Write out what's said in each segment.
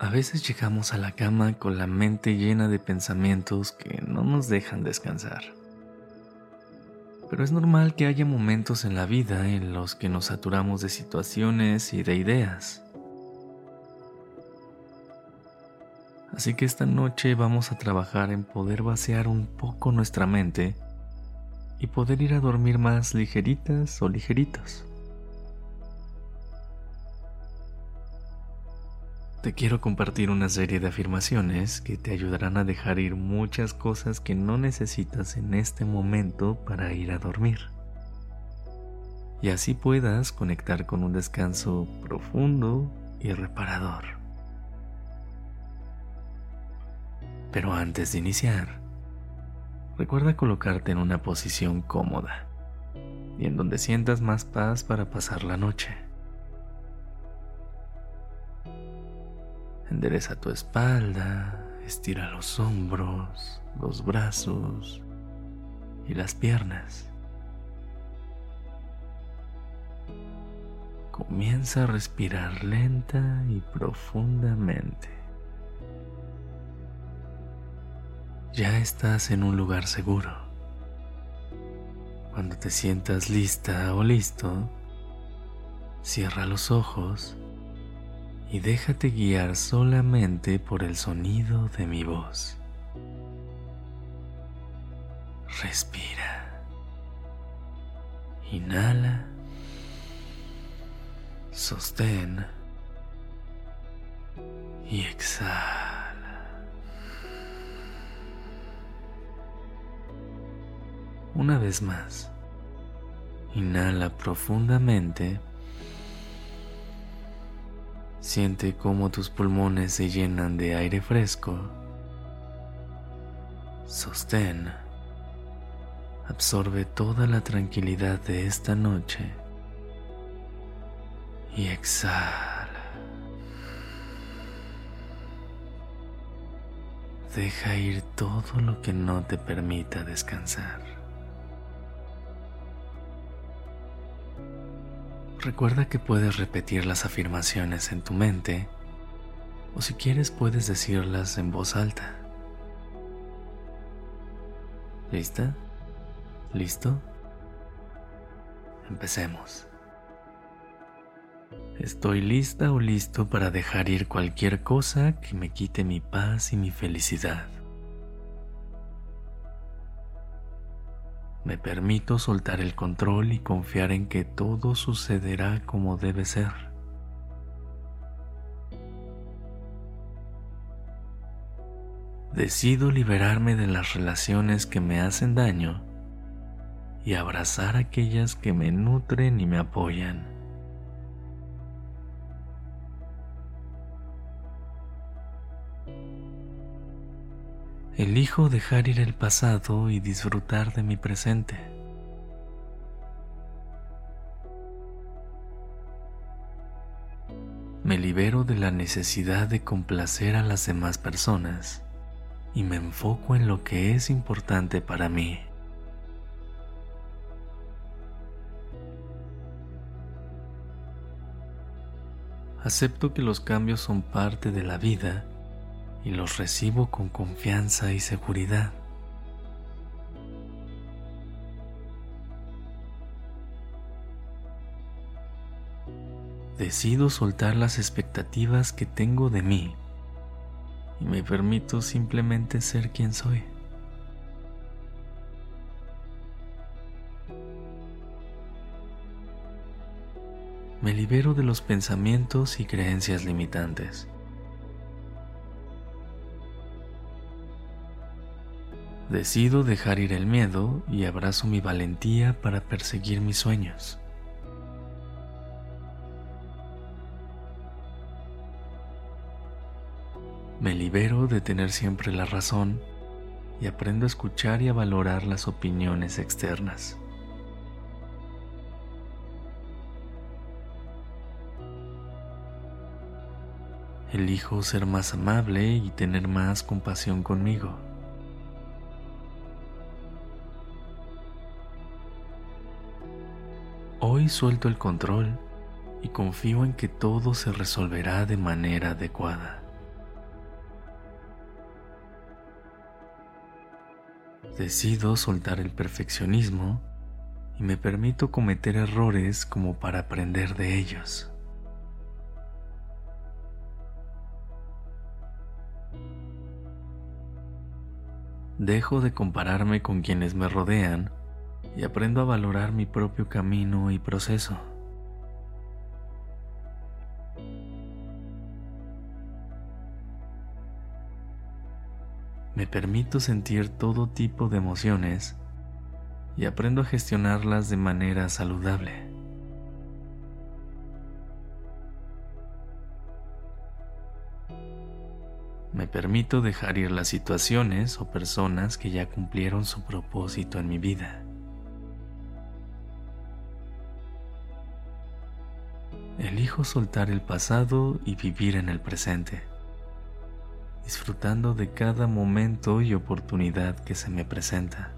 A veces llegamos a la cama con la mente llena de pensamientos que no nos dejan descansar. Pero es normal que haya momentos en la vida en los que nos saturamos de situaciones y de ideas. Así que esta noche vamos a trabajar en poder vaciar un poco nuestra mente y poder ir a dormir más ligeritas o ligeritos. Te quiero compartir una serie de afirmaciones que te ayudarán a dejar ir muchas cosas que no necesitas en este momento para ir a dormir. Y así puedas conectar con un descanso profundo y reparador. Pero antes de iniciar, recuerda colocarte en una posición cómoda y en donde sientas más paz para pasar la noche. Endereza tu espalda, estira los hombros, los brazos y las piernas. Comienza a respirar lenta y profundamente. Ya estás en un lugar seguro. Cuando te sientas lista o listo, cierra los ojos y déjate guiar solamente por el sonido de mi voz. Respira. Inhala. Sostén. Y exhala. Una vez más. Inhala profundamente Siente cómo tus pulmones se llenan de aire fresco. Sostén. Absorbe toda la tranquilidad de esta noche. Y exhala. Deja ir todo lo que no te permita descansar. Recuerda que puedes repetir las afirmaciones en tu mente o si quieres puedes decirlas en voz alta. ¿Lista? ¿Listo? Empecemos. Estoy lista o listo para dejar ir cualquier cosa que me quite mi paz y mi felicidad. Me permito soltar el control y confiar en que todo sucederá como debe ser. Decido liberarme de las relaciones que me hacen daño y abrazar aquellas que me nutren y me apoyan. Elijo dejar ir el pasado y disfrutar de mi presente. Me libero de la necesidad de complacer a las demás personas y me enfoco en lo que es importante para mí. Acepto que los cambios son parte de la vida y los recibo con confianza y seguridad. Decido soltar las expectativas que tengo de mí y me permito simplemente ser quien soy. Me libero de los pensamientos y creencias limitantes. Decido dejar ir el miedo y abrazo mi valentía para perseguir mis sueños. Me libero de tener siempre la razón y aprendo a escuchar y a valorar las opiniones externas. Elijo ser más amable y tener más compasión conmigo. Hoy suelto el control y confío en que todo se resolverá de manera adecuada. Decido soltar el perfeccionismo y me permito cometer errores como para aprender de ellos. Dejo de compararme con quienes me rodean y aprendo a valorar mi propio camino y proceso. Me permito sentir todo tipo de emociones y aprendo a gestionarlas de manera saludable. Me permito dejar ir las situaciones o personas que ya cumplieron su propósito en mi vida. Elijo soltar el pasado y vivir en el presente, disfrutando de cada momento y oportunidad que se me presenta.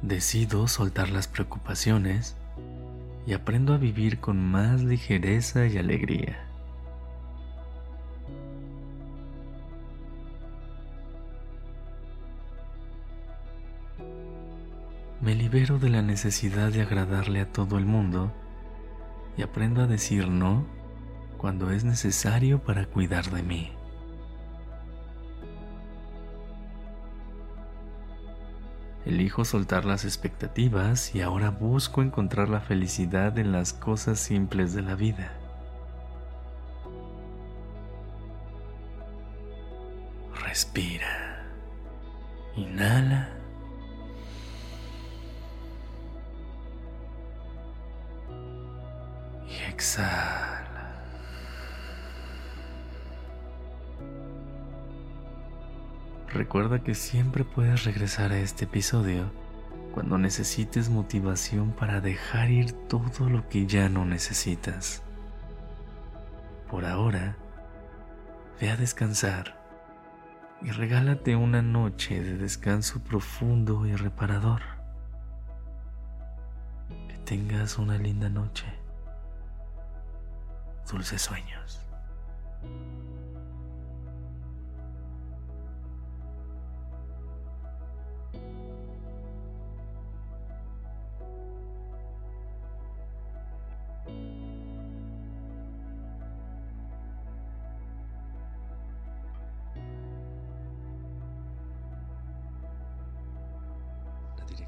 Decido soltar las preocupaciones y aprendo a vivir con más ligereza y alegría. Me libero de la necesidad de agradarle a todo el mundo y aprendo a decir no cuando es necesario para cuidar de mí. Elijo soltar las expectativas y ahora busco encontrar la felicidad en las cosas simples de la vida. Respira. Inhala. Recuerda que siempre puedes regresar a este episodio cuando necesites motivación para dejar ir todo lo que ya no necesitas. Por ahora, ve a descansar y regálate una noche de descanso profundo y reparador. Que tengas una linda noche. Dulces sueños.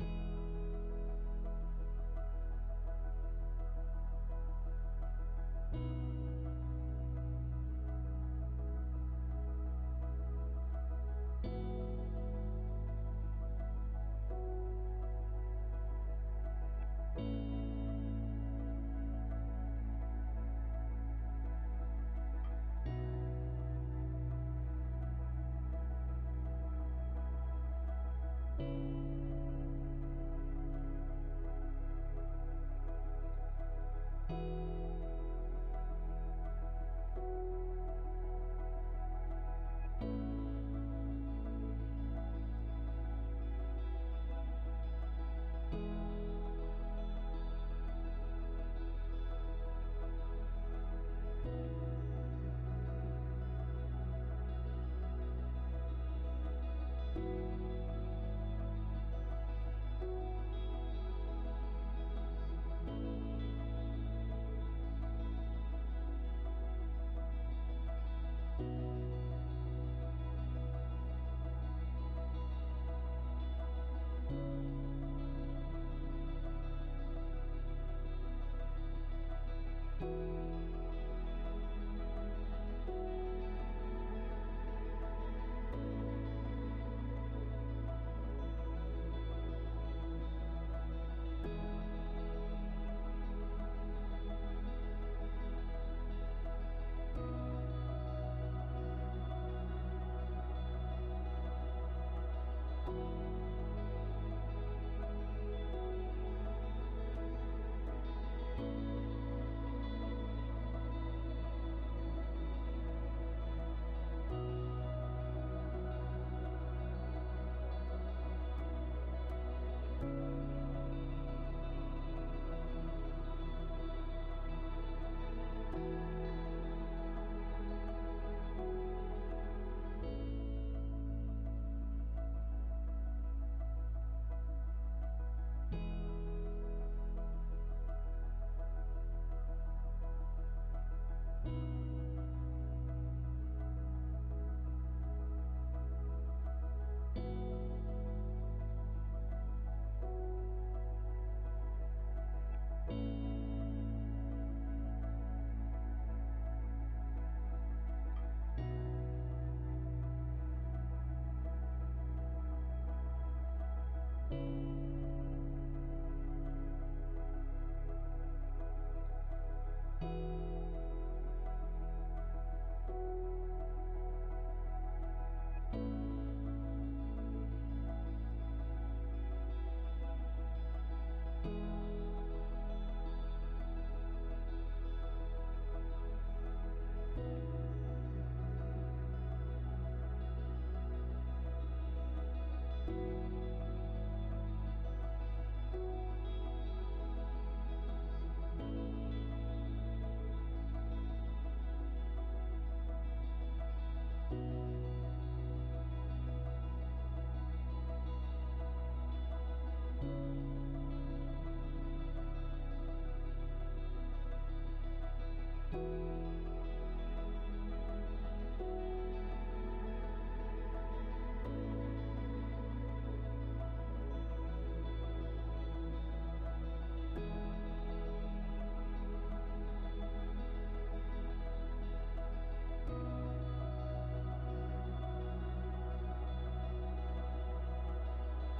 Música